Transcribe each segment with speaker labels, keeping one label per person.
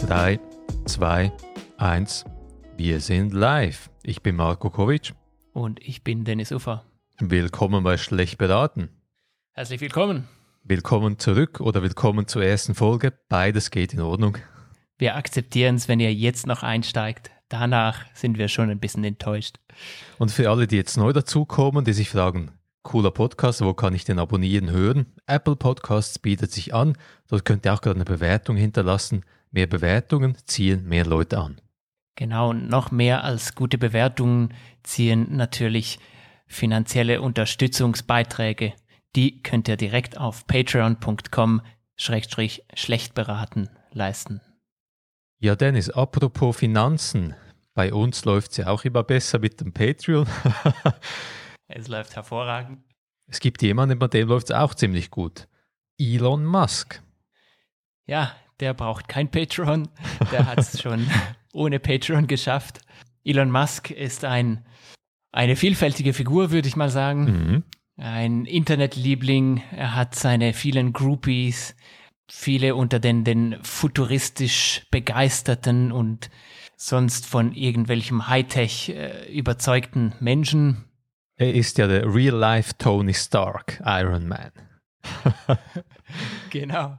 Speaker 1: Drei, zwei, eins. Wir sind live. Ich bin Marco Kovic.
Speaker 2: Und ich bin Dennis Uffer.
Speaker 1: Willkommen bei Schlecht beraten.
Speaker 2: Herzlich willkommen.
Speaker 1: Willkommen zurück oder willkommen zur ersten Folge. Beides geht in Ordnung.
Speaker 2: Wir akzeptieren es, wenn ihr jetzt noch einsteigt. Danach sind wir schon ein bisschen enttäuscht.
Speaker 1: Und für alle, die jetzt neu dazukommen, die sich fragen, cooler Podcast, wo kann ich den abonnieren, hören? Apple Podcasts bietet sich an. Dort könnt ihr auch gerade eine Bewertung hinterlassen. Mehr Bewertungen ziehen mehr Leute an.
Speaker 2: Genau, und noch mehr als gute Bewertungen ziehen natürlich finanzielle Unterstützungsbeiträge. Die könnt ihr direkt auf patreon.com schlecht beraten leisten.
Speaker 1: Ja, Dennis, apropos Finanzen. Bei uns läuft es ja auch immer besser mit dem Patreon.
Speaker 2: es läuft hervorragend.
Speaker 1: Es gibt jemanden, bei dem läuft es auch ziemlich gut. Elon Musk.
Speaker 2: Ja, der braucht kein Patreon. Der hat es schon ohne Patreon geschafft. Elon Musk ist ein, eine vielfältige Figur, würde ich mal sagen. Mhm. Ein Internetliebling. Er hat seine vielen Groupies, viele unter den, den futuristisch begeisterten und sonst von irgendwelchem Hightech äh, überzeugten Menschen.
Speaker 1: Er ist ja der Real-Life Tony Stark, Iron Man.
Speaker 2: genau.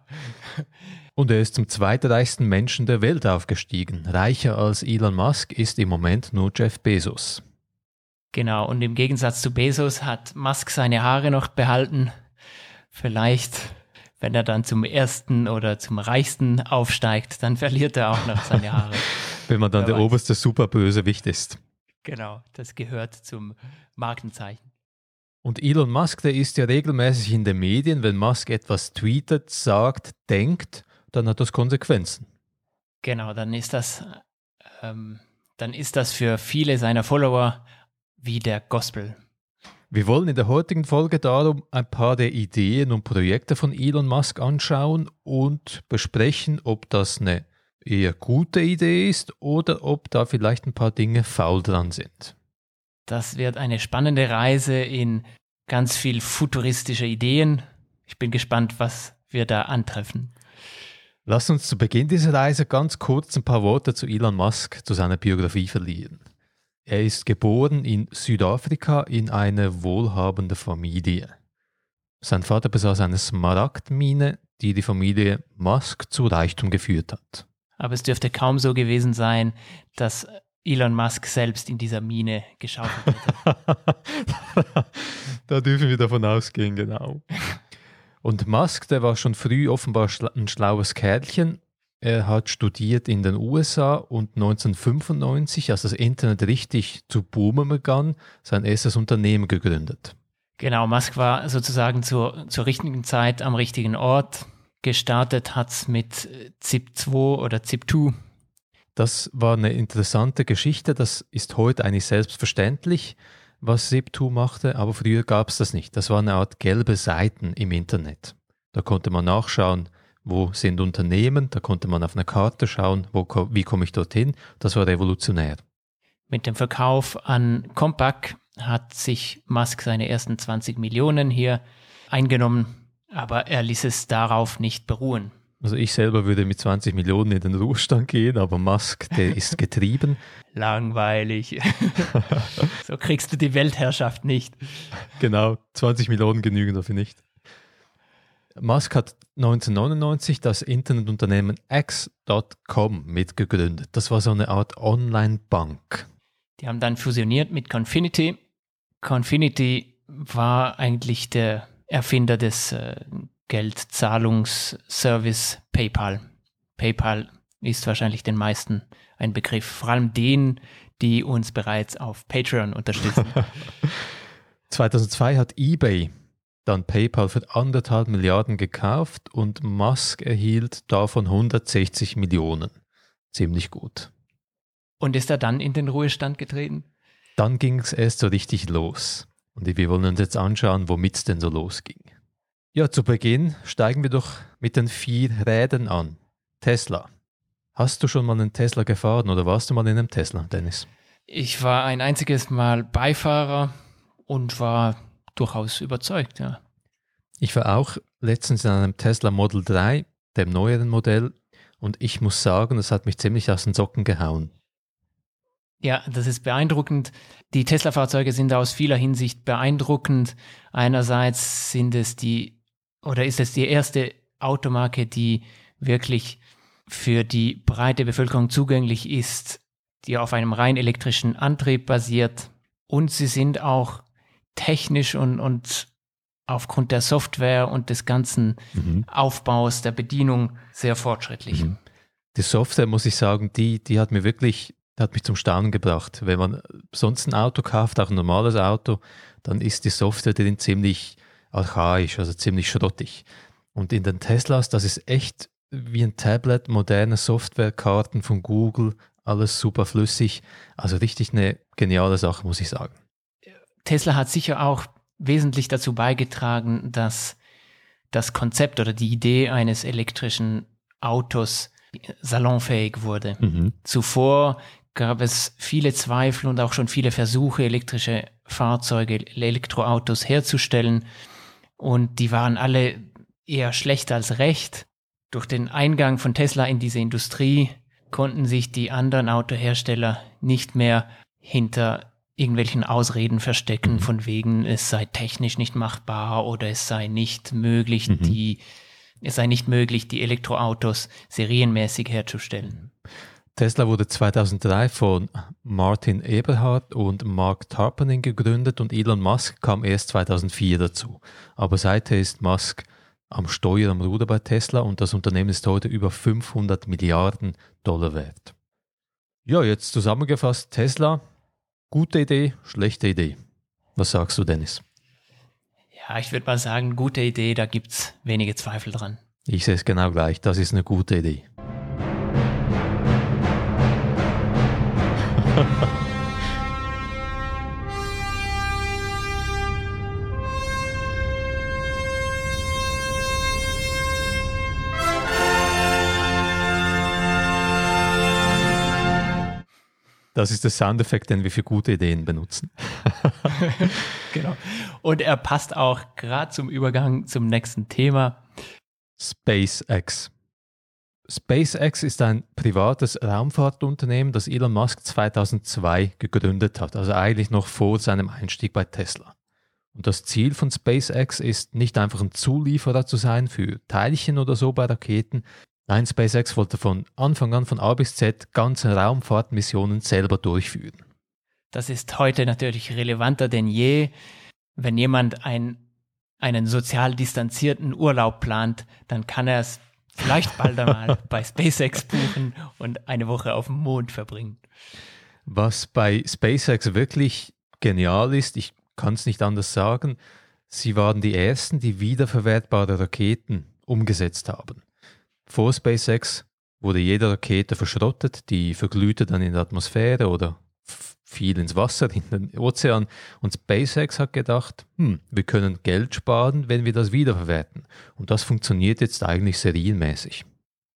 Speaker 1: Und er ist zum zweitreichsten Menschen der Welt aufgestiegen. Reicher als Elon Musk ist im Moment nur Jeff Bezos.
Speaker 2: Genau, und im Gegensatz zu Bezos hat Musk seine Haare noch behalten. Vielleicht, wenn er dann zum ersten oder zum reichsten aufsteigt, dann verliert er auch noch seine Haare.
Speaker 1: wenn man dann Wer der weiß. oberste Superbösewicht ist.
Speaker 2: Genau, das gehört zum Markenzeichen.
Speaker 1: Und Elon Musk, der ist ja regelmäßig in den Medien, wenn Musk etwas tweetet, sagt, denkt, dann hat das Konsequenzen.
Speaker 2: Genau, dann ist das, ähm, dann ist das für viele seiner Follower wie der Gospel.
Speaker 1: Wir wollen in der heutigen Folge darum ein paar der Ideen und Projekte von Elon Musk anschauen und besprechen, ob das eine eher gute Idee ist oder ob da vielleicht ein paar Dinge faul dran sind.
Speaker 2: Das wird eine spannende Reise in ganz viel futuristische Ideen. Ich bin gespannt, was wir da antreffen.
Speaker 1: Lass uns zu Beginn dieser Reise ganz kurz ein paar Worte zu Elon Musk, zu seiner Biografie verlieren. Er ist geboren in Südafrika in eine wohlhabende Familie. Sein Vater besaß eine Smaragdmine, die die Familie Musk zu Reichtum geführt hat.
Speaker 2: Aber es dürfte kaum so gewesen sein, dass Elon Musk selbst in dieser Mine geschaufelt hätte.
Speaker 1: da dürfen wir davon ausgehen, genau. Und Musk, der war schon früh offenbar ein schlaues Kerlchen. Er hat studiert in den USA und 1995, als das Internet richtig zu boomen begann, sein erstes Unternehmen gegründet.
Speaker 2: Genau, Musk war sozusagen zur, zur richtigen Zeit am richtigen Ort. Gestartet hat es mit ZIP2 oder ZIP2.
Speaker 1: Das war eine interessante Geschichte. Das ist heute eigentlich selbstverständlich was Zip2 machte, aber früher gab es das nicht. Das war eine Art gelbe Seiten im Internet. Da konnte man nachschauen, wo sind Unternehmen, da konnte man auf eine Karte schauen, wo, wie komme ich dorthin. Das war revolutionär.
Speaker 2: Mit dem Verkauf an Compaq hat sich Musk seine ersten 20 Millionen hier eingenommen, aber er ließ es darauf nicht beruhen.
Speaker 1: Also ich selber würde mit 20 Millionen in den Ruhestand gehen, aber Musk, der ist getrieben.
Speaker 2: Langweilig. so kriegst du die Weltherrschaft nicht.
Speaker 1: Genau, 20 Millionen genügen dafür nicht. Musk hat 1999 das Internetunternehmen X.com mitgegründet. Das war so eine Art Online-Bank.
Speaker 2: Die haben dann fusioniert mit Confinity. Confinity war eigentlich der Erfinder des äh, Geldzahlungsservice PayPal. PayPal ist wahrscheinlich den meisten ein Begriff, vor allem denen, die uns bereits auf Patreon unterstützen.
Speaker 1: 2002 hat eBay dann PayPal für anderthalb Milliarden gekauft und Musk erhielt davon 160 Millionen. Ziemlich gut.
Speaker 2: Und ist er dann in den Ruhestand getreten?
Speaker 1: Dann ging es erst so richtig los. Und wir wollen uns jetzt anschauen, womit es denn so losging. Ja, zu Beginn steigen wir doch mit den vier Rädern an. Tesla. Hast du schon mal einen Tesla gefahren oder warst du mal in einem Tesla, Dennis?
Speaker 2: Ich war ein einziges Mal Beifahrer und war durchaus überzeugt, ja.
Speaker 1: Ich war auch letztens in einem Tesla Model 3, dem neueren Modell, und ich muss sagen, das hat mich ziemlich aus den Socken gehauen.
Speaker 2: Ja, das ist beeindruckend. Die Tesla-Fahrzeuge sind aus vieler Hinsicht beeindruckend. Einerseits sind es die, oder ist es die erste Automarke, die wirklich für die breite Bevölkerung zugänglich ist, die auf einem rein elektrischen Antrieb basiert. Und sie sind auch technisch und, und aufgrund der Software und des ganzen mhm. Aufbaus der Bedienung sehr fortschrittlich. Mhm.
Speaker 1: Die Software, muss ich sagen, die, die hat mir wirklich hat mich zum Staunen gebracht. Wenn man sonst ein Auto kauft, auch ein normales Auto, dann ist die Software drin ziemlich archaisch, also ziemlich schrottig. Und in den Teslas, das ist echt wie ein Tablet, moderne Softwarekarten von Google, alles super flüssig. Also richtig eine geniale Sache, muss ich sagen.
Speaker 2: Tesla hat sicher auch wesentlich dazu beigetragen, dass das Konzept oder die Idee eines elektrischen Autos salonfähig wurde. Mhm. Zuvor gab es viele Zweifel und auch schon viele Versuche, elektrische Fahrzeuge, Elektroautos herzustellen. Und die waren alle eher schlecht als recht. Durch den Eingang von Tesla in diese Industrie konnten sich die anderen Autohersteller nicht mehr hinter irgendwelchen Ausreden verstecken, mhm. von wegen es sei technisch nicht machbar oder es sei nicht möglich, mhm. die, es sei nicht möglich, die Elektroautos serienmäßig herzustellen.
Speaker 1: Tesla wurde 2003 von Martin Eberhard und Mark Tarpening gegründet und Elon Musk kam erst 2004 dazu. Aber seither ist Musk am Steuer, am Ruder bei Tesla und das Unternehmen ist heute über 500 Milliarden Dollar wert. Ja, jetzt zusammengefasst, Tesla, gute Idee, schlechte Idee. Was sagst du, Dennis?
Speaker 2: Ja, ich würde mal sagen, gute Idee, da gibt es wenige Zweifel dran.
Speaker 1: Ich sehe es genau gleich, das ist eine gute Idee. Das ist der Soundeffekt, den wir für gute Ideen benutzen.
Speaker 2: genau. Und er passt auch gerade zum Übergang zum nächsten Thema.
Speaker 1: SpaceX. SpaceX ist ein privates Raumfahrtunternehmen, das Elon Musk 2002 gegründet hat, also eigentlich noch vor seinem Einstieg bei Tesla. Und das Ziel von SpaceX ist nicht einfach ein Zulieferer zu sein für Teilchen oder so bei Raketen. Nein, SpaceX wollte von Anfang an von A bis Z ganze Raumfahrtmissionen selber durchführen.
Speaker 2: Das ist heute natürlich relevanter denn je. Wenn jemand ein, einen sozial distanzierten Urlaub plant, dann kann er es vielleicht bald einmal bei SpaceX buchen und eine Woche auf dem Mond verbringen.
Speaker 1: Was bei SpaceX wirklich genial ist, ich kann es nicht anders sagen, sie waren die ersten, die wiederverwertbare Raketen umgesetzt haben. Vor SpaceX wurde jede Rakete verschrottet, die verglühte dann in der Atmosphäre oder fiel ins Wasser, in den Ozean. Und SpaceX hat gedacht, hm, wir können Geld sparen, wenn wir das wiederverwerten. Und das funktioniert jetzt eigentlich serienmäßig.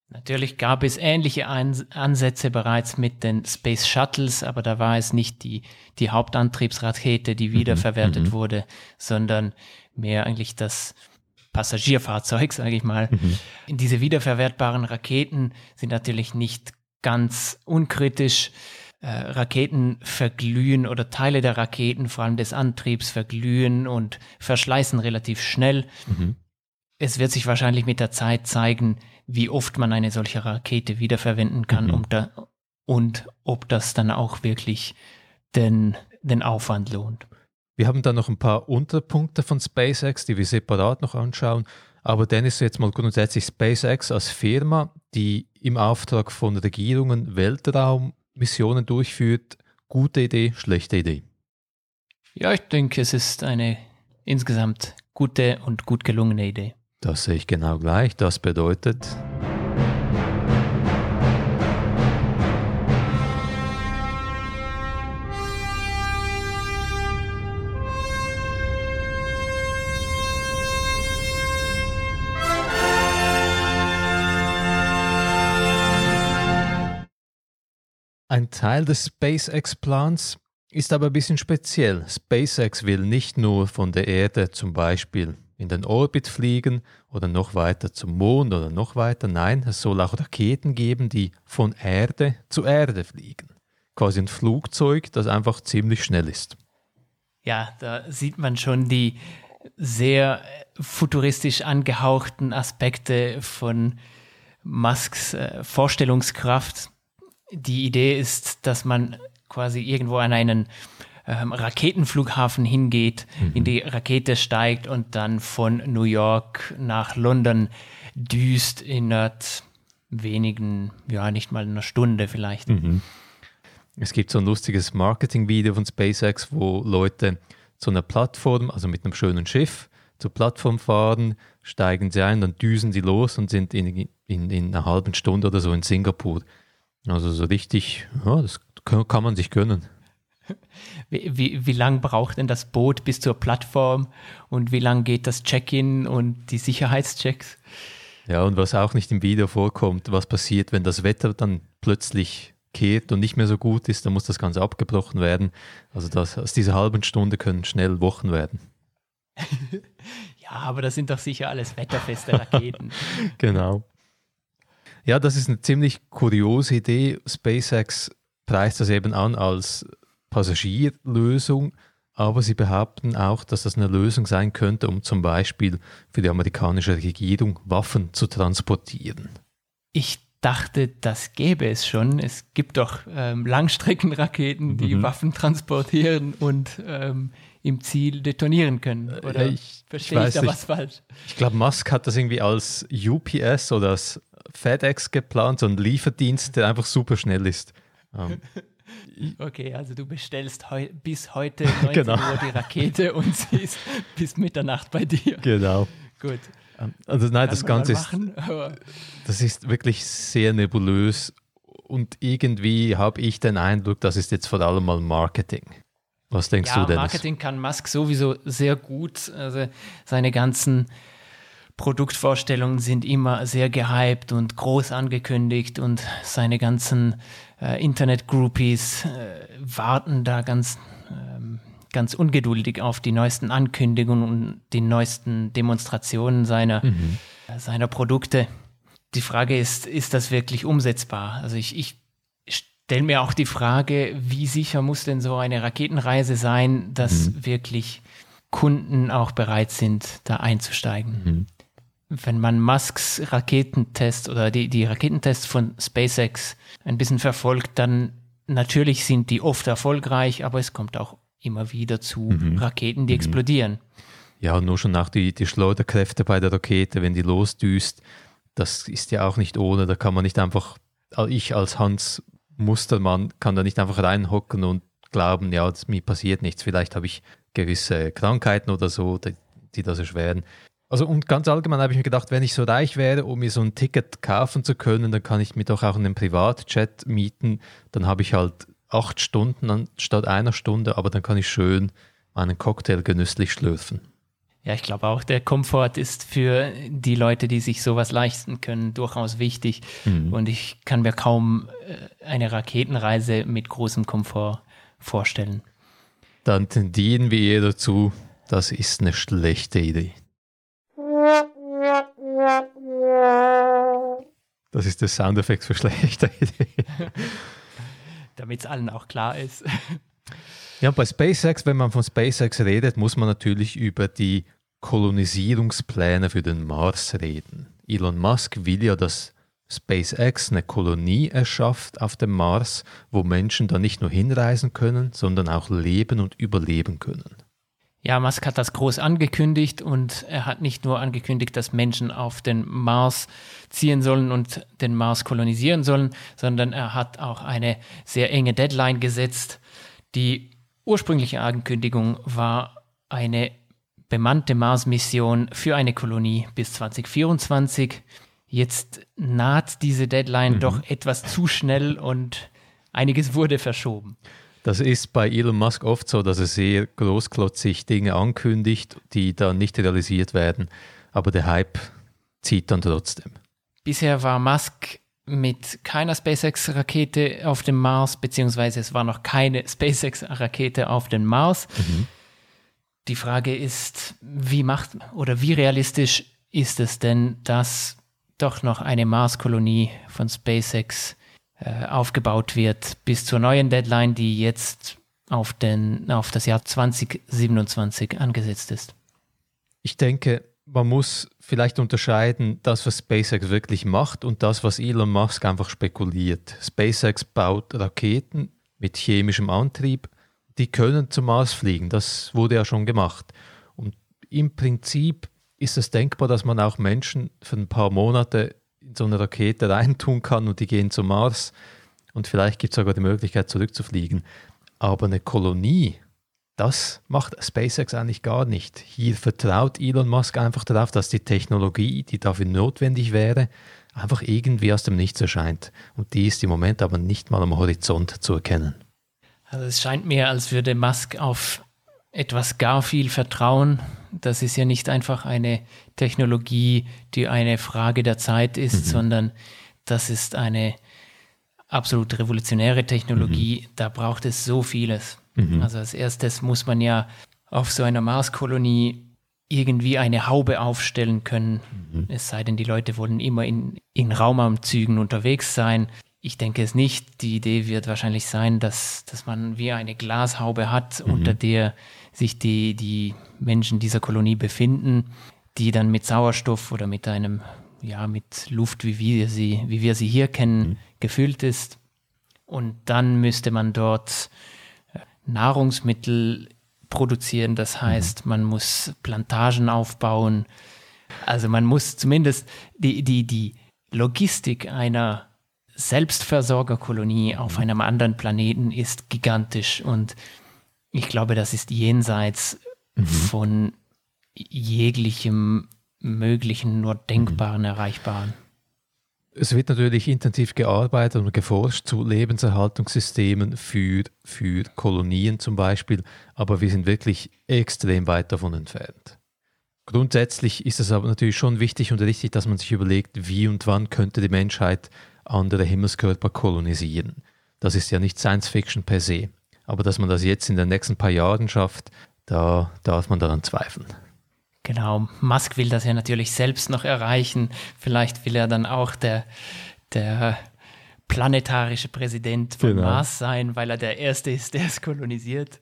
Speaker 2: Natürlich gab es ähnliche Ansätze bereits mit den Space Shuttles, aber da war es nicht die, die Hauptantriebsrakete, die mhm, wiederverwertet mhm, wurde, sondern mehr eigentlich das Passagierfahrzeug, sage ich mal. Mhm. Diese wiederverwertbaren Raketen sind natürlich nicht ganz unkritisch äh, Raketen verglühen oder Teile der Raketen, vor allem des Antriebs, verglühen und verschleißen relativ schnell. Mhm. Es wird sich wahrscheinlich mit der Zeit zeigen, wie oft man eine solche Rakete wiederverwenden kann mhm. um da, und ob das dann auch wirklich den, den Aufwand lohnt.
Speaker 1: Wir haben da noch ein paar Unterpunkte von SpaceX, die wir separat noch anschauen. Aber Dennis, jetzt mal grundsätzlich SpaceX als Firma, die im Auftrag von Regierungen Weltraum Missionen durchführt. Gute Idee, schlechte Idee?
Speaker 2: Ja, ich denke, es ist eine insgesamt gute und gut gelungene Idee.
Speaker 1: Das sehe ich genau gleich. Das bedeutet, Ein Teil des SpaceX-Plans ist aber ein bisschen speziell. SpaceX will nicht nur von der Erde zum Beispiel in den Orbit fliegen oder noch weiter zum Mond oder noch weiter. Nein, es soll auch Raketen geben, die von Erde zu Erde fliegen. Quasi ein Flugzeug, das einfach ziemlich schnell ist.
Speaker 2: Ja, da sieht man schon die sehr futuristisch angehauchten Aspekte von Musks äh, Vorstellungskraft. Die Idee ist, dass man quasi irgendwo an einen ähm, Raketenflughafen hingeht, mhm. in die Rakete steigt und dann von New York nach London düst in wenigen, ja, nicht mal einer Stunde vielleicht. Mhm.
Speaker 1: Es gibt so ein lustiges Marketing-Video von SpaceX, wo Leute zu einer Plattform, also mit einem schönen Schiff, zur Plattform fahren, steigen sie ein, dann düsen sie los und sind in, in, in einer halben Stunde oder so in Singapur. Also so richtig, ja, das kann man sich gönnen.
Speaker 2: Wie, wie, wie lang braucht denn das Boot bis zur Plattform und wie lang geht das Check-in und die Sicherheitschecks?
Speaker 1: Ja, und was auch nicht im Video vorkommt, was passiert, wenn das Wetter dann plötzlich kehrt und nicht mehr so gut ist, dann muss das Ganze abgebrochen werden. Also das, aus dieser halben Stunde können schnell Wochen werden.
Speaker 2: ja, aber das sind doch sicher alles wetterfeste Raketen.
Speaker 1: genau. Ja, das ist eine ziemlich kuriose Idee. SpaceX preist das eben an als Passagierlösung, aber sie behaupten auch, dass das eine Lösung sein könnte, um zum Beispiel für die amerikanische Regierung Waffen zu transportieren.
Speaker 2: Ich dachte, das gäbe es schon. Es gibt doch ähm, Langstreckenraketen, die mhm. Waffen transportieren und ähm, im Ziel detonieren können. Äh, Oder ich, verstehe ich, ich da was falsch?
Speaker 1: Ich glaube, Musk hat das irgendwie als UPS oder als FedEx geplant, so ein Lieferdienst, der einfach super schnell ist.
Speaker 2: Ähm. Okay, also du bestellst heu bis heute 19 genau. Uhr die Rakete und sie ist bis Mitternacht bei dir.
Speaker 1: Genau.
Speaker 2: Gut.
Speaker 1: Ähm, also nein, das Ganze ist, das ist wirklich sehr nebulös und irgendwie habe ich den Eindruck, das ist jetzt vor allem mal Marketing. Was denkst ja, du denn?
Speaker 2: Marketing kann Musk sowieso sehr gut. Also seine ganzen Produktvorstellungen sind immer sehr gehypt und groß angekündigt und seine ganzen äh, Internet-Groupies äh, warten da ganz, ähm, ganz ungeduldig auf die neuesten Ankündigungen und die neuesten Demonstrationen seiner, mhm. äh, seiner Produkte. Die Frage ist, ist das wirklich umsetzbar? Also ich, ich stelle mir auch die Frage, wie sicher muss denn so eine Raketenreise sein, dass mhm. wirklich Kunden auch bereit sind, da einzusteigen. Mhm wenn man Musks Raketentest oder die, die Raketentests von SpaceX ein bisschen verfolgt, dann natürlich sind die oft erfolgreich, aber es kommt auch immer wieder zu mhm. Raketen, die mhm. explodieren.
Speaker 1: Ja, und nur schon nach die, die Schleuderkräfte bei der Rakete, wenn die losdüst, das ist ja auch nicht ohne, da kann man nicht einfach, ich als Hans Mustermann kann da nicht einfach reinhocken und glauben, ja, mir passiert nichts, vielleicht habe ich gewisse Krankheiten oder so, die, die das erschweren. Also und ganz allgemein habe ich mir gedacht, wenn ich so reich wäre, um mir so ein Ticket kaufen zu können, dann kann ich mir doch auch einen Privatjet mieten. Dann habe ich halt acht Stunden anstatt einer Stunde, aber dann kann ich schön meinen Cocktail genüsslich schlürfen.
Speaker 2: Ja, ich glaube auch, der Komfort ist für die Leute, die sich sowas leisten können, durchaus wichtig. Mhm. Und ich kann mir kaum äh, eine Raketenreise mit großem Komfort vorstellen.
Speaker 1: Dann tendieren wir eher dazu, das ist eine schlechte Idee. Das ist der Soundeffekt für schlechte Idee.
Speaker 2: Damit es allen auch klar ist.
Speaker 1: Ja, bei SpaceX, wenn man von SpaceX redet, muss man natürlich über die Kolonisierungspläne für den Mars reden. Elon Musk will ja, dass SpaceX eine Kolonie erschafft auf dem Mars, wo Menschen da nicht nur hinreisen können, sondern auch leben und überleben können.
Speaker 2: Ja, Musk hat das groß angekündigt und er hat nicht nur angekündigt, dass Menschen auf den Mars ziehen sollen und den Mars kolonisieren sollen, sondern er hat auch eine sehr enge Deadline gesetzt. Die ursprüngliche Ankündigung war eine bemannte Mars-Mission für eine Kolonie bis 2024. Jetzt naht diese Deadline mhm. doch etwas zu schnell und einiges wurde verschoben.
Speaker 1: Das ist bei Elon Musk oft so, dass er sehr großklotzig Dinge ankündigt, die dann nicht realisiert werden, aber der Hype zieht dann trotzdem.
Speaker 2: Bisher war Musk mit keiner SpaceX-Rakete auf dem Mars, beziehungsweise es war noch keine SpaceX-Rakete auf dem Mars. Mhm. Die Frage ist, wie macht oder wie realistisch ist es denn, dass doch noch eine Marskolonie von SpaceX äh, aufgebaut wird bis zur neuen Deadline, die jetzt auf, den, auf das Jahr 2027 angesetzt ist?
Speaker 1: Ich denke, man muss vielleicht unterscheiden, das, was SpaceX wirklich macht und das, was Elon Musk einfach spekuliert. SpaceX baut Raketen mit chemischem Antrieb, die können zum Mars fliegen. Das wurde ja schon gemacht. Und im Prinzip ist es denkbar, dass man auch Menschen für ein paar Monate in so eine Rakete reintun kann und die gehen zum Mars. Und vielleicht gibt es sogar die Möglichkeit, zurückzufliegen. Aber eine Kolonie das macht SpaceX eigentlich gar nicht. Hier vertraut Elon Musk einfach darauf, dass die Technologie, die dafür notwendig wäre, einfach irgendwie aus dem Nichts erscheint. Und die ist im Moment aber nicht mal am Horizont zu erkennen.
Speaker 2: Also es scheint mir, als würde Musk auf etwas gar viel vertrauen. Das ist ja nicht einfach eine Technologie, die eine Frage der Zeit ist, mhm. sondern das ist eine absolut revolutionäre Technologie. Mhm. Da braucht es so vieles. Mhm. Also als erstes muss man ja auf so einer Marskolonie irgendwie eine Haube aufstellen können. Mhm. Es sei denn, die Leute wollen immer in, in Raumanzügen unterwegs sein. Ich denke es nicht. Die Idee wird wahrscheinlich sein, dass, dass man wie eine Glashaube hat, mhm. unter der sich die, die Menschen dieser Kolonie befinden, die dann mit Sauerstoff oder mit einem, ja, mit Luft, wie wir sie, wie wir sie hier kennen, mhm. gefüllt ist. Und dann müsste man dort Nahrungsmittel produzieren. Das heißt, mhm. man muss Plantagen aufbauen. Also man muss zumindest die, die, die Logistik einer Selbstversorgerkolonie auf mhm. einem anderen Planeten ist gigantisch und ich glaube, das ist jenseits mhm. von jeglichem möglichen, nur denkbaren, mhm. erreichbaren.
Speaker 1: Es wird natürlich intensiv gearbeitet und geforscht zu Lebenserhaltungssystemen für, für Kolonien zum Beispiel, aber wir sind wirklich extrem weit davon entfernt. Grundsätzlich ist es aber natürlich schon wichtig und richtig, dass man sich überlegt, wie und wann könnte die Menschheit andere Himmelskörper kolonisieren. Das ist ja nicht Science Fiction per se. Aber dass man das jetzt in den nächsten paar Jahren schafft, da darf man daran zweifeln.
Speaker 2: Genau, Musk will das ja natürlich selbst noch erreichen. Vielleicht will er dann auch der, der planetarische Präsident von genau. Mars sein, weil er der Erste ist, der es kolonisiert.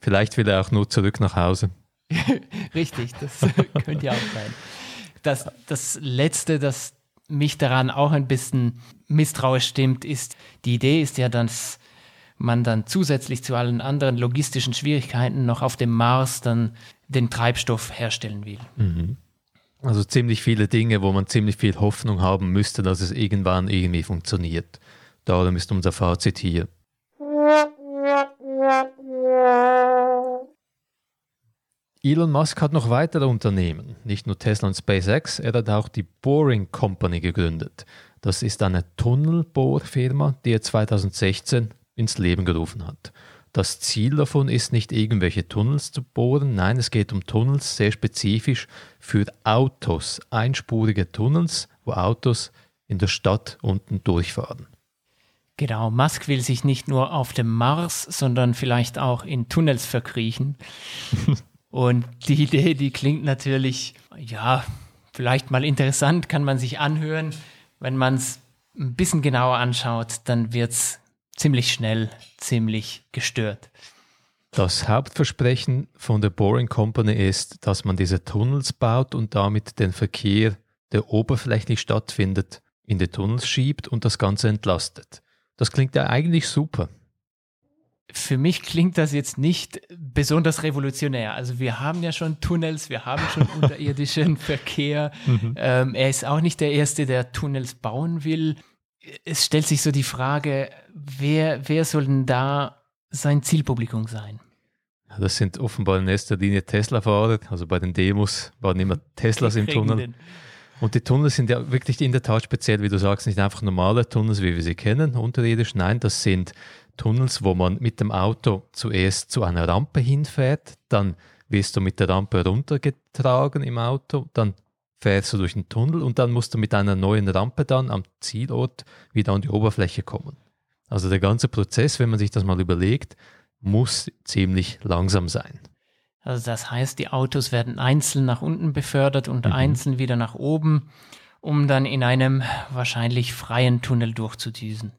Speaker 1: Vielleicht will er auch nur zurück nach Hause.
Speaker 2: Richtig, das könnte ja auch sein. Das, das Letzte, das mich daran auch ein bisschen misstrauisch stimmt, ist, die Idee ist ja, dass man dann zusätzlich zu allen anderen logistischen Schwierigkeiten noch auf dem Mars dann den Treibstoff herstellen will. Mhm.
Speaker 1: Also ziemlich viele Dinge, wo man ziemlich viel Hoffnung haben müsste, dass es irgendwann irgendwie funktioniert. Darum ist unser Fazit hier. Elon Musk hat noch weitere Unternehmen, nicht nur Tesla und SpaceX, er hat auch die Boring Company gegründet. Das ist eine Tunnelbohrfirma, die er 2016 ins Leben gerufen hat. Das Ziel davon ist nicht irgendwelche Tunnels zu bohren, nein, es geht um Tunnels sehr spezifisch für Autos, einspurige Tunnels, wo Autos in der Stadt unten durchfahren.
Speaker 2: Genau, Musk will sich nicht nur auf dem Mars, sondern vielleicht auch in Tunnels verkriechen. Und die Idee, die klingt natürlich, ja, vielleicht mal interessant, kann man sich anhören. Wenn man es ein bisschen genauer anschaut, dann wird es ziemlich schnell, ziemlich gestört.
Speaker 1: Das Hauptversprechen von der Boring Company ist, dass man diese Tunnels baut und damit den Verkehr, der oberflächlich stattfindet, in die Tunnels schiebt und das Ganze entlastet. Das klingt ja eigentlich super.
Speaker 2: Für mich klingt das jetzt nicht besonders revolutionär. Also wir haben ja schon Tunnels, wir haben schon unterirdischen Verkehr. Mhm. Ähm, er ist auch nicht der Erste, der Tunnels bauen will es stellt sich so die Frage, wer, wer soll denn da sein Zielpublikum sein?
Speaker 1: Das sind offenbar in erster Linie Tesla-Fahrer. Also bei den Demos waren immer Teslas im Tunnel. Und die Tunnel sind ja wirklich in der Tat speziell, wie du sagst, nicht einfach normale Tunnels, wie wir sie kennen, unterirdisch. Nein, das sind Tunnels, wo man mit dem Auto zuerst zu einer Rampe hinfährt, dann wirst du mit der Rampe runtergetragen im Auto, dann fährst du durch den Tunnel und dann musst du mit einer neuen Rampe dann am Zielort wieder an die Oberfläche kommen. Also der ganze Prozess, wenn man sich das mal überlegt, muss ziemlich langsam sein.
Speaker 2: Also das heißt, die Autos werden einzeln nach unten befördert und mhm. einzeln wieder nach oben, um dann in einem wahrscheinlich freien Tunnel durchzudüsen.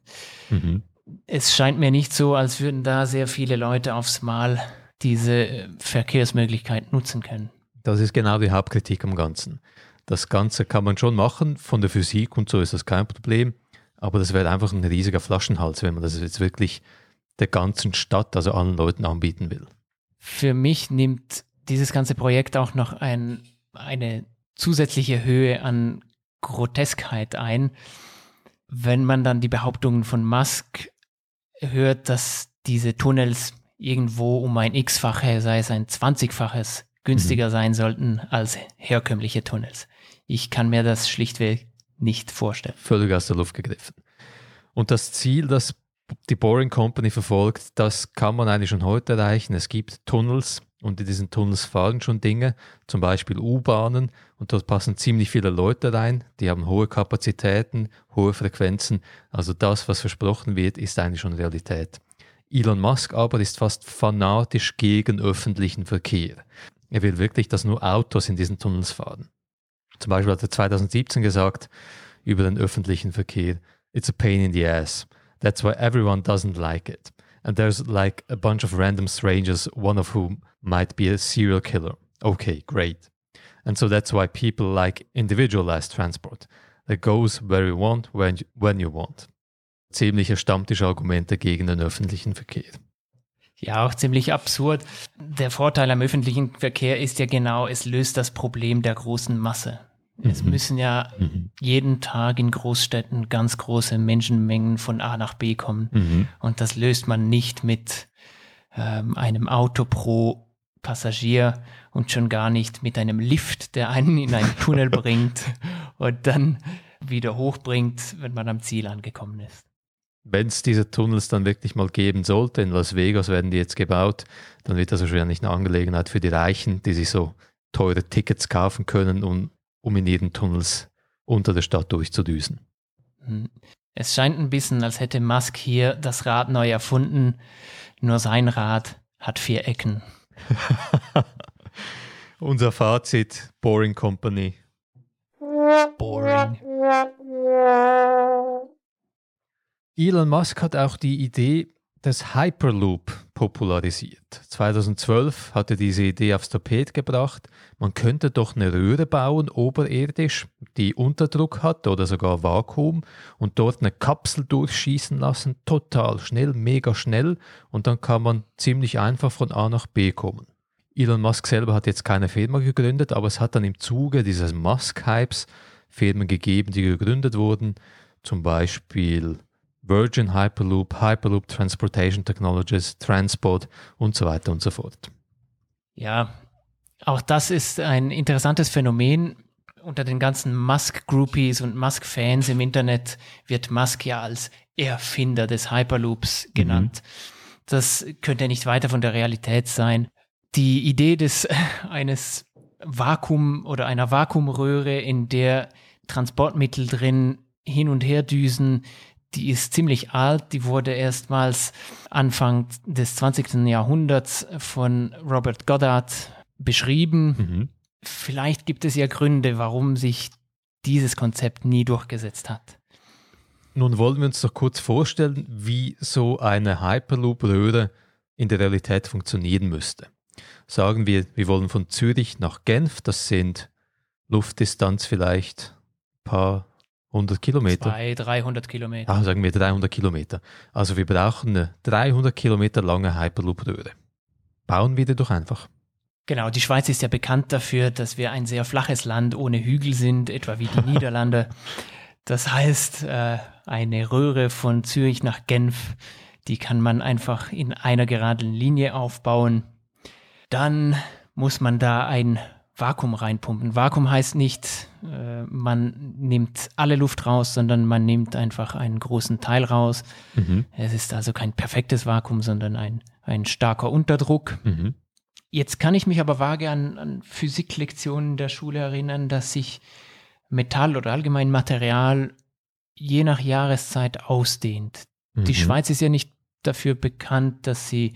Speaker 2: Mhm. Es scheint mir nicht so, als würden da sehr viele Leute aufs Mal diese Verkehrsmöglichkeit nutzen können.
Speaker 1: Das ist genau die Hauptkritik am Ganzen. Das Ganze kann man schon machen, von der Physik und so ist das kein Problem, aber das wäre einfach ein riesiger Flaschenhals, wenn man das jetzt wirklich der ganzen Stadt, also allen Leuten anbieten will.
Speaker 2: Für mich nimmt dieses ganze Projekt auch noch ein, eine zusätzliche Höhe an Groteskheit ein, wenn man dann die Behauptungen von Musk hört, dass diese Tunnels irgendwo um ein x-fache, sei es ein 20-faches günstiger mhm. sein sollten als herkömmliche Tunnels. Ich kann mir das schlichtweg nicht vorstellen.
Speaker 1: Völlig aus der Luft gegriffen. Und das Ziel, das die Boring Company verfolgt, das kann man eigentlich schon heute erreichen. Es gibt Tunnels und in diesen Tunnels fahren schon Dinge, zum Beispiel U-Bahnen und dort passen ziemlich viele Leute rein, die haben hohe Kapazitäten, hohe Frequenzen. Also das, was versprochen wird, ist eigentlich schon Realität. Elon Musk aber ist fast fanatisch gegen öffentlichen Verkehr. Er will wirklich, dass nur Autos in diesen Tunnels fahren. Zum Beispiel hat er 2017 gesagt über den öffentlichen Verkehr, it's a pain in the ass. That's why everyone doesn't like it. And there's like a bunch of random strangers, one of whom might be a serial killer. Okay, great. And so that's why people like individualized transport. That goes where you want, when, when you want. Ziemliche Stammtischargumente gegen den öffentlichen Verkehr.
Speaker 2: Ja, auch ziemlich absurd. Der Vorteil am öffentlichen Verkehr ist ja genau, es löst das Problem der großen Masse. Mhm. Es müssen ja mhm. jeden Tag in Großstädten ganz große Menschenmengen von A nach B kommen. Mhm. Und das löst man nicht mit ähm, einem Auto pro Passagier und schon gar nicht mit einem Lift, der einen in einen Tunnel bringt und dann wieder hochbringt, wenn man am Ziel angekommen ist
Speaker 1: wenn es diese Tunnels dann wirklich mal geben sollte, in Las Vegas werden die jetzt gebaut, dann wird das wahrscheinlich eine Angelegenheit für die Reichen, die sich so teure Tickets kaufen können, um, um in ihren Tunnels unter der Stadt durchzudüsen.
Speaker 2: Hm. Es scheint ein bisschen, als hätte Musk hier das Rad neu erfunden, nur sein Rad hat vier Ecken.
Speaker 1: Unser Fazit, Boring Company.
Speaker 2: Boring.
Speaker 1: Elon Musk hat auch die Idee des Hyperloop popularisiert. 2012 hat er diese Idee aufs Tapet gebracht. Man könnte doch eine Röhre bauen, oberirdisch, die Unterdruck hat oder sogar Vakuum und dort eine Kapsel durchschießen lassen, total schnell, mega schnell und dann kann man ziemlich einfach von A nach B kommen. Elon Musk selber hat jetzt keine Firma gegründet, aber es hat dann im Zuge dieses Musk-Hypes Firmen gegeben, die gegründet wurden, zum Beispiel Virgin Hyperloop, Hyperloop Transportation Technologies, Transport und so weiter und so fort.
Speaker 2: Ja, auch das ist ein interessantes Phänomen. Unter den ganzen Musk-Groupies und Musk-Fans im Internet wird Musk ja als Erfinder des Hyperloops mhm. genannt. Mhm. Das könnte nicht weiter von der Realität sein. Die Idee des eines Vakuum oder einer Vakuumröhre, in der Transportmittel drin hin und her düsen, die ist ziemlich alt. Die wurde erstmals Anfang des 20. Jahrhunderts von Robert Goddard beschrieben. Mhm. Vielleicht gibt es ja Gründe, warum sich dieses Konzept nie durchgesetzt hat.
Speaker 1: Nun wollen wir uns doch kurz vorstellen, wie so eine Hyperloop-Röhre in der Realität funktionieren müsste. Sagen wir, wir wollen von Zürich nach Genf, das sind Luftdistanz vielleicht ein paar 100 Kilometer?
Speaker 2: 200, 300 Kilometer.
Speaker 1: Ah, sagen wir 300 Kilometer. Also wir brauchen eine 300 Kilometer lange Hyperloop-Röhre. Bauen wir die doch einfach.
Speaker 2: Genau, die Schweiz ist ja bekannt dafür, dass wir ein sehr flaches Land ohne Hügel sind, etwa wie die Niederlande. Das heißt, äh, eine Röhre von Zürich nach Genf, die kann man einfach in einer geraden Linie aufbauen. Dann muss man da ein Vakuum reinpumpen. Vakuum heißt nicht, äh, man nimmt alle Luft raus, sondern man nimmt einfach einen großen Teil raus. Mhm. Es ist also kein perfektes Vakuum, sondern ein, ein starker Unterdruck. Mhm. Jetzt kann ich mich aber vage an, an Physiklektionen der Schule erinnern, dass sich Metall oder allgemein Material je nach Jahreszeit ausdehnt. Mhm. Die Schweiz ist ja nicht dafür bekannt, dass sie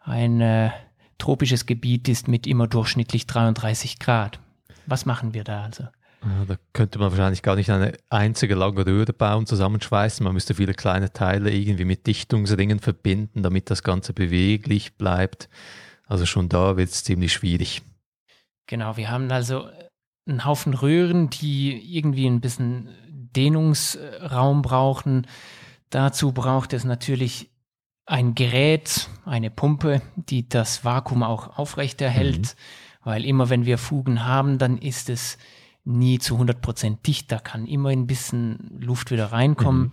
Speaker 2: ein äh, tropisches Gebiet ist mit immer durchschnittlich 33 Grad. Was machen wir da also?
Speaker 1: Ja, da könnte man wahrscheinlich gar nicht eine einzige lange Röhre bauen, zusammenschweißen. Man müsste viele kleine Teile irgendwie mit Dichtungsringen verbinden, damit das Ganze beweglich bleibt. Also schon da wird es ziemlich schwierig.
Speaker 2: Genau, wir haben also einen Haufen Röhren, die irgendwie ein bisschen Dehnungsraum brauchen. Dazu braucht es natürlich ein Gerät, eine Pumpe, die das Vakuum auch aufrechterhält, mhm. weil immer wenn wir Fugen haben, dann ist es nie zu 100% dicht, da kann immer ein bisschen Luft wieder reinkommen. Mhm.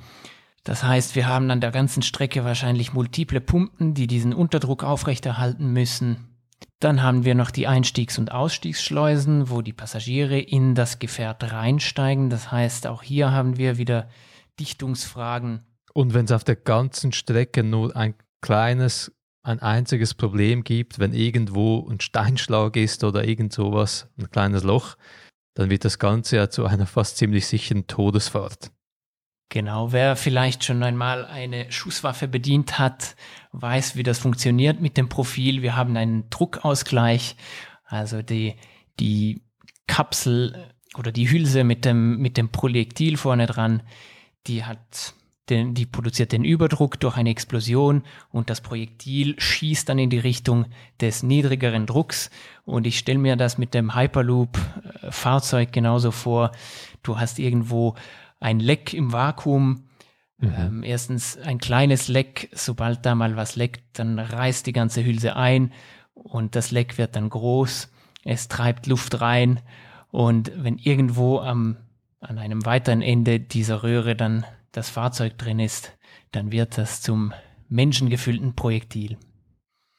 Speaker 2: Das heißt, wir haben an der ganzen Strecke wahrscheinlich multiple Pumpen, die diesen Unterdruck aufrechterhalten müssen. Dann haben wir noch die Einstiegs- und Ausstiegsschleusen, wo die Passagiere in das Gefährt reinsteigen. Das heißt, auch hier haben wir wieder Dichtungsfragen.
Speaker 1: Und wenn es auf der ganzen Strecke nur ein kleines, ein einziges Problem gibt, wenn irgendwo ein Steinschlag ist oder irgend sowas, ein kleines Loch, dann wird das Ganze ja zu einer fast ziemlich sicheren Todesfahrt.
Speaker 2: Genau, wer vielleicht schon einmal eine Schusswaffe bedient hat, weiß, wie das funktioniert mit dem Profil. Wir haben einen Druckausgleich, also die, die Kapsel oder die Hülse mit dem, mit dem Projektil vorne dran, die hat den, die produziert den Überdruck durch eine Explosion und das Projektil schießt dann in die Richtung des niedrigeren Drucks. Und ich stelle mir das mit dem Hyperloop-Fahrzeug äh, genauso vor. Du hast irgendwo ein Leck im Vakuum. Mhm. Ähm, erstens ein kleines Leck, sobald da mal was leckt, dann reißt die ganze Hülse ein und das Leck wird dann groß. Es treibt Luft rein und wenn irgendwo am, an einem weiteren Ende dieser Röhre dann das Fahrzeug drin ist, dann wird das zum menschengefüllten Projektil.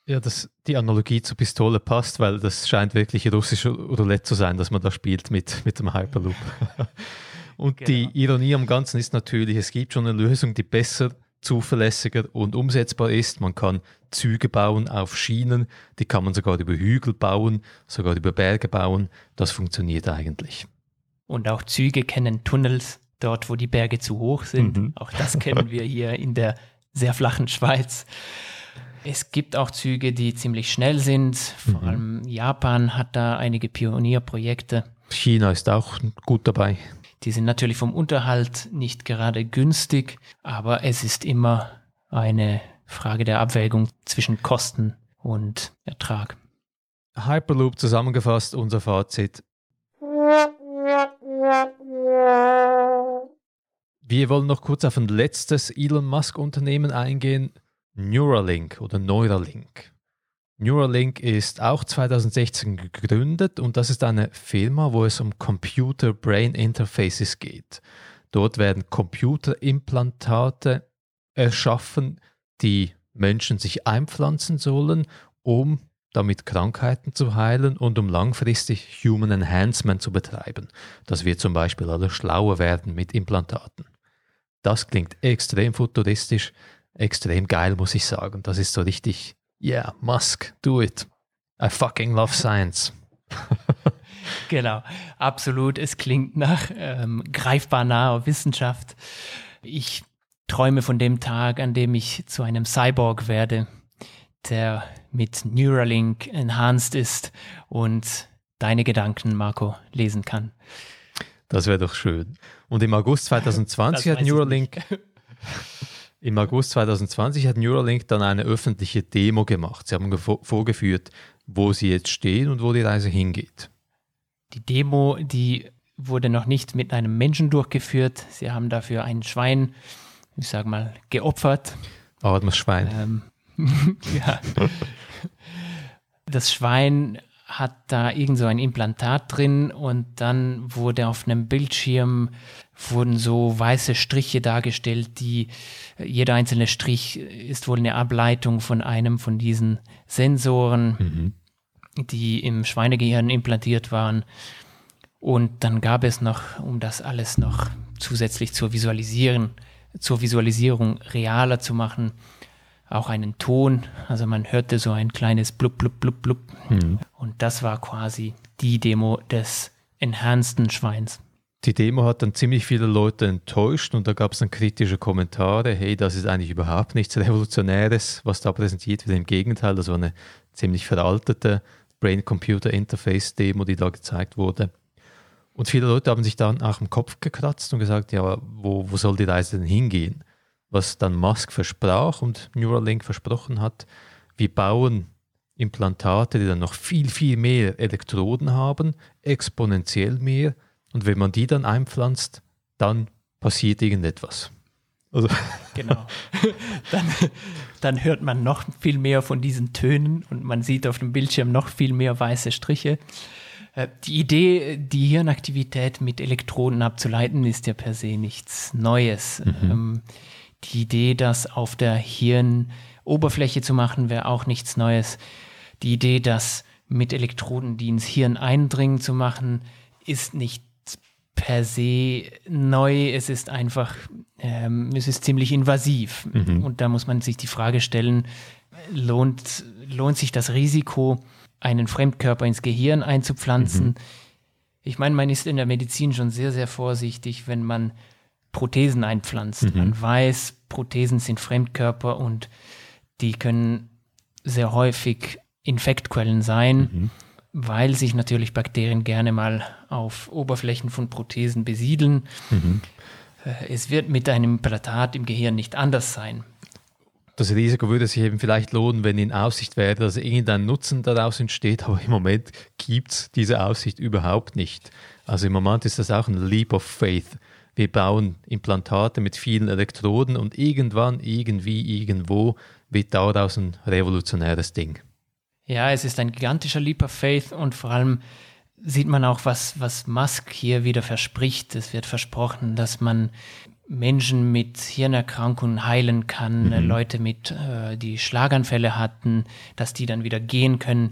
Speaker 1: Ja, das, die Analogie zur Pistole passt, weil das scheint wirklich russische Roulette zu sein, dass man da spielt mit, mit dem Hyperloop. und genau. die Ironie am Ganzen ist natürlich, es gibt schon eine Lösung, die besser, zuverlässiger und umsetzbar ist. Man kann Züge bauen auf Schienen, die kann man sogar über Hügel bauen, sogar über Berge bauen. Das funktioniert eigentlich.
Speaker 2: Und auch Züge kennen Tunnels dort, wo die Berge zu hoch sind. Mhm. Auch das kennen wir hier in der sehr flachen Schweiz. Es gibt auch Züge, die ziemlich schnell sind. Vor mhm. allem Japan hat da einige Pionierprojekte.
Speaker 1: China ist auch gut dabei.
Speaker 2: Die sind natürlich vom Unterhalt nicht gerade günstig, aber es ist immer eine Frage der Abwägung zwischen Kosten und Ertrag.
Speaker 1: Hyperloop zusammengefasst, unser Fazit. Wir wollen noch kurz auf ein letztes Elon Musk-Unternehmen eingehen, Neuralink oder Neuralink. Neuralink ist auch 2016 gegründet und das ist eine Firma, wo es um Computer-Brain Interfaces geht. Dort werden Computerimplantate erschaffen, die Menschen sich einpflanzen sollen, um damit Krankheiten zu heilen und um langfristig Human Enhancement zu betreiben, dass wir zum Beispiel alle schlauer werden mit Implantaten. Das klingt extrem futuristisch, extrem geil, muss ich sagen. Das ist so richtig, yeah, Musk, do it. I fucking love science.
Speaker 2: genau, absolut. Es klingt nach ähm, greifbar naher Wissenschaft. Ich träume von dem Tag, an dem ich zu einem Cyborg werde, der mit Neuralink enhanced ist und deine Gedanken, Marco, lesen kann.
Speaker 1: Das wäre doch schön. Und im August 2020 hat Neuralink im August 2020 hat Neuralink dann eine öffentliche Demo gemacht. Sie haben vorgeführt, wo sie jetzt stehen und wo die Reise hingeht.
Speaker 2: Die Demo, die wurde noch nicht mit einem Menschen durchgeführt. Sie haben dafür ein Schwein, ich sage mal, geopfert.
Speaker 1: Armes Schwein.
Speaker 2: Ähm, ja. Das Schwein hat da irgend so ein Implantat drin und dann wurde auf einem Bildschirm wurden so weiße Striche dargestellt, die jeder einzelne Strich ist wohl eine Ableitung von einem von diesen Sensoren, mhm. die im Schweinegehirn implantiert waren. Und dann gab es noch, um das alles noch zusätzlich zur Visualisieren, zur Visualisierung realer zu machen, auch einen Ton. Also man hörte so ein kleines Blub, Blub, Blub, Blub. Mhm. Und das war quasi die Demo des enhanceden Schweins.
Speaker 1: Die Demo hat dann ziemlich viele Leute enttäuscht und da gab es dann kritische Kommentare, hey, das ist eigentlich überhaupt nichts Revolutionäres, was da präsentiert wird. Im Gegenteil, das war eine ziemlich veraltete Brain-Computer-Interface-Demo, die da gezeigt wurde. Und viele Leute haben sich dann auch im Kopf gekratzt und gesagt, ja, wo, wo soll die Reise denn hingehen? Was dann Musk versprach und Neuralink versprochen hat, wir bauen Implantate, die dann noch viel, viel mehr Elektroden haben, exponentiell mehr, und wenn man die dann einpflanzt, dann passiert irgendetwas.
Speaker 2: Also. Genau. Dann, dann hört man noch viel mehr von diesen Tönen und man sieht auf dem Bildschirm noch viel mehr weiße Striche. Äh, die Idee, die Hirnaktivität mit Elektroden abzuleiten, ist ja per se nichts Neues. Mhm. Ähm, die Idee, das auf der Hirnoberfläche zu machen, wäre auch nichts Neues. Die Idee, das mit Elektroden, die ins Hirn eindringen, zu machen, ist nicht per se neu, es ist einfach, ähm, es ist ziemlich invasiv. Mhm. Und da muss man sich die Frage stellen, lohnt, lohnt sich das Risiko, einen Fremdkörper ins Gehirn einzupflanzen? Mhm. Ich meine, man ist in der Medizin schon sehr, sehr vorsichtig, wenn man Prothesen einpflanzt. Mhm. Man weiß, Prothesen sind Fremdkörper und die können sehr häufig Infektquellen sein. Mhm weil sich natürlich Bakterien gerne mal auf Oberflächen von Prothesen besiedeln. Mhm. Äh, es wird mit einem Implantat im Gehirn nicht anders sein.
Speaker 1: Das Risiko würde sich eben vielleicht lohnen, wenn in Aussicht wäre, dass irgendein Nutzen daraus entsteht, aber im Moment gibt es diese Aussicht überhaupt nicht. Also im Moment ist das auch ein Leap of Faith. Wir bauen Implantate mit vielen Elektroden und irgendwann, irgendwie, irgendwo wird daraus ein revolutionäres Ding.
Speaker 2: Ja, es ist ein gigantischer Leap of Faith und vor allem sieht man auch, was, was Musk hier wieder verspricht. Es wird versprochen, dass man Menschen mit Hirnerkrankungen heilen kann, mhm. Leute mit, äh, die Schlaganfälle hatten, dass die dann wieder gehen können.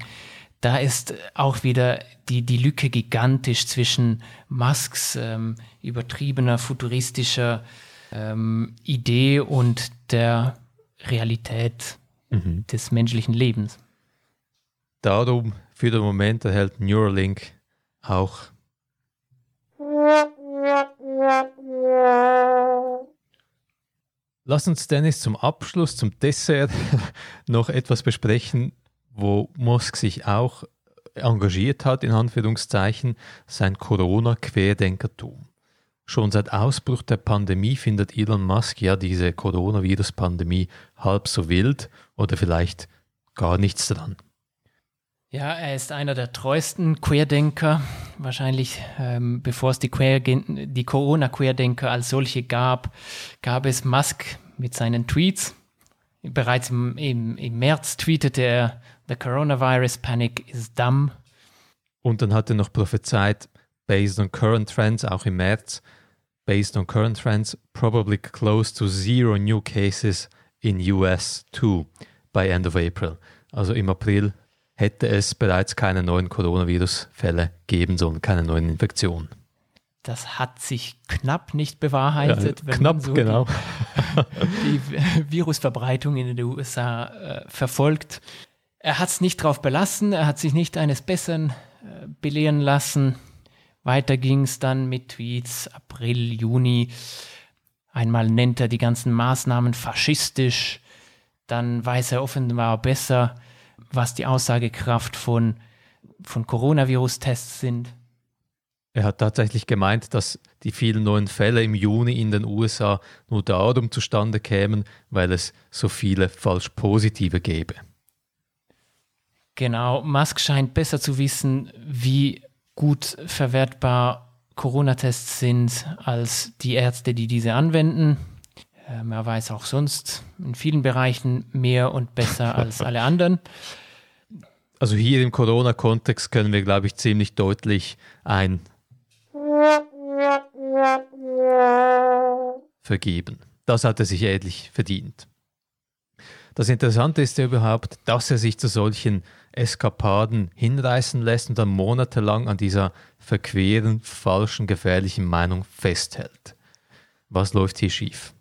Speaker 2: Da ist auch wieder die, die Lücke gigantisch zwischen Musks ähm, übertriebener, futuristischer ähm, Idee und der Realität mhm. des menschlichen Lebens.
Speaker 1: Darum für den Moment erhält Neuralink auch Lass uns Dennis zum Abschluss, zum Dessert noch etwas besprechen, wo Musk sich auch engagiert hat, in Anführungszeichen, sein Corona-Querdenkertum. Schon seit Ausbruch der Pandemie findet Elon Musk ja diese Coronavirus-Pandemie halb so wild oder vielleicht gar nichts dran.
Speaker 2: Ja, er ist einer der treuesten Querdenker. Wahrscheinlich, ähm, bevor es die, die Corona-Querdenker als solche gab, gab es Musk mit seinen Tweets. Bereits im, im, im März tweetete er, The coronavirus panic is dumb.
Speaker 1: Und dann hat er noch prophezeit, based on current trends, auch im März, based on current trends, probably close to zero new cases in US too by end of April. Also im April hätte es bereits keine neuen Coronavirus-Fälle geben sollen, keine neuen Infektionen.
Speaker 2: Das hat sich knapp nicht bewahrheitet,
Speaker 1: ja, wenn knapp, man so genau.
Speaker 2: die, die Virusverbreitung in den USA äh, verfolgt. Er hat es nicht darauf belassen, er hat sich nicht eines Besseren äh, belehren lassen. Weiter ging es dann mit Tweets April, Juni. Einmal nennt er die ganzen Maßnahmen faschistisch, dann weiß er offenbar besser, was die Aussagekraft von, von Coronavirus-Tests sind.
Speaker 1: Er hat tatsächlich gemeint, dass die vielen neuen Fälle im Juni in den USA nur darum zustande kämen, weil es so viele falsch positive gäbe.
Speaker 2: Genau, Musk scheint besser zu wissen, wie gut verwertbar Corona-Tests sind, als die Ärzte, die diese anwenden. Ähm, er weiß auch sonst in vielen Bereichen mehr und besser als alle anderen.
Speaker 1: Also hier im Corona-Kontext können wir, glaube ich, ziemlich deutlich ein vergeben. Das hat er sich ähnlich verdient. Das Interessante ist ja überhaupt, dass er sich zu solchen Eskapaden hinreißen lässt und dann monatelang an dieser verqueren, falschen, gefährlichen Meinung festhält. Was läuft hier schief?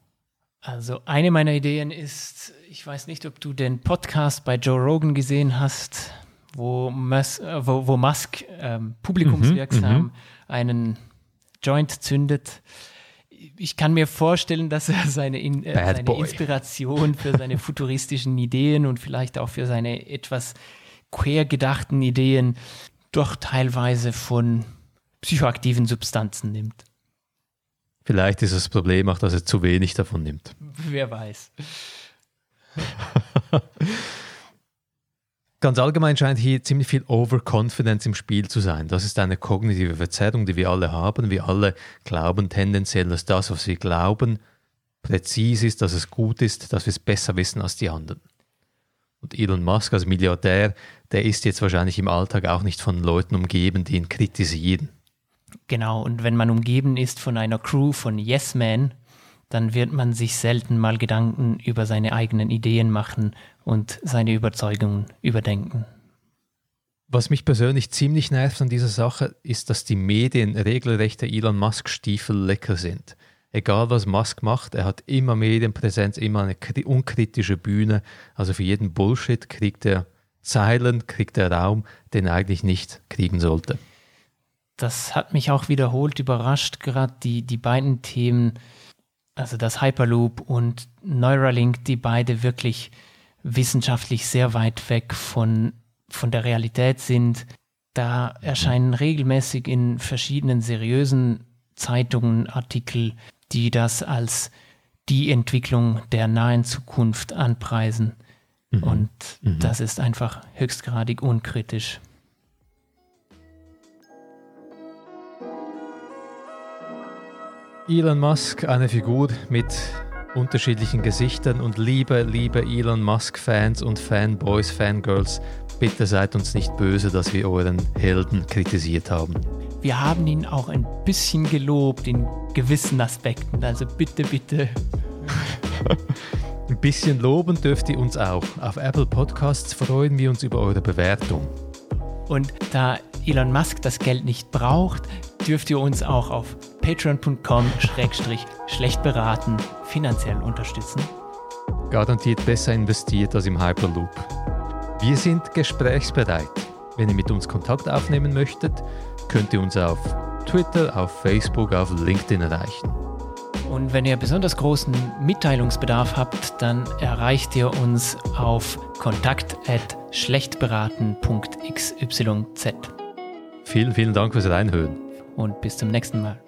Speaker 2: Also eine meiner Ideen ist, ich weiß nicht, ob du den Podcast bei Joe Rogan gesehen hast, wo, Mus äh, wo, wo Musk ähm, publikumswirksam mhm, einen Joint zündet. Ich kann mir vorstellen, dass er seine, in, äh, seine Inspiration für seine futuristischen Ideen und vielleicht auch für seine etwas quer gedachten Ideen doch teilweise von psychoaktiven Substanzen nimmt.
Speaker 1: Vielleicht ist das Problem auch, dass er zu wenig davon nimmt.
Speaker 2: Wer weiß.
Speaker 1: Ganz allgemein scheint hier ziemlich viel Overconfidence im Spiel zu sein. Das ist eine kognitive Verzerrung, die wir alle haben. Wir alle glauben tendenziell, dass das, was wir glauben, präzise ist, dass es gut ist, dass wir es besser wissen als die anderen. Und Elon Musk als Milliardär, der ist jetzt wahrscheinlich im Alltag auch nicht von Leuten umgeben, die ihn kritisieren.
Speaker 2: Genau, und wenn man umgeben ist von einer Crew von Yes Men, dann wird man sich selten mal Gedanken über seine eigenen Ideen machen und seine Überzeugungen überdenken.
Speaker 1: Was mich persönlich ziemlich nervt an dieser Sache, ist, dass die Medien regelrechte Elon Musk-Stiefel lecker sind. Egal was Musk macht, er hat immer Medienpräsenz, immer eine unkritische Bühne. Also für jeden Bullshit kriegt er Zeilen, kriegt er Raum, den er eigentlich nicht kriegen sollte.
Speaker 2: Das hat mich auch wiederholt überrascht, gerade die, die beiden Themen also das Hyperloop und Neuralink, die beide wirklich wissenschaftlich sehr weit weg von, von der Realität sind. Da erscheinen regelmäßig in verschiedenen seriösen Zeitungen Artikel, die das als die Entwicklung der nahen Zukunft anpreisen. Mhm. Und mhm. das ist einfach höchstgradig unkritisch.
Speaker 1: Elon Musk, eine Figur mit unterschiedlichen Gesichtern und liebe, liebe Elon Musk-Fans und Fanboys, Fangirls, bitte seid uns nicht böse, dass wir euren Helden kritisiert haben.
Speaker 2: Wir haben ihn auch ein bisschen gelobt in gewissen Aspekten, also bitte, bitte.
Speaker 1: ein bisschen loben dürft ihr uns auch. Auf Apple Podcasts freuen wir uns über eure Bewertung.
Speaker 2: Und da Elon Musk das Geld nicht braucht, dürft ihr uns auch auf patreon.com-schlecht beraten finanziell unterstützen.
Speaker 1: Garantiert besser investiert als im Hyperloop. Wir sind gesprächsbereit. Wenn ihr mit uns Kontakt aufnehmen möchtet, könnt ihr uns auf Twitter, auf Facebook, auf LinkedIn erreichen.
Speaker 2: Und wenn ihr besonders großen Mitteilungsbedarf habt, dann erreicht ihr uns auf kontakt.schlechtberaten.xyz.
Speaker 1: Vielen, vielen Dank fürs Reinhören.
Speaker 2: Und bis zum nächsten Mal.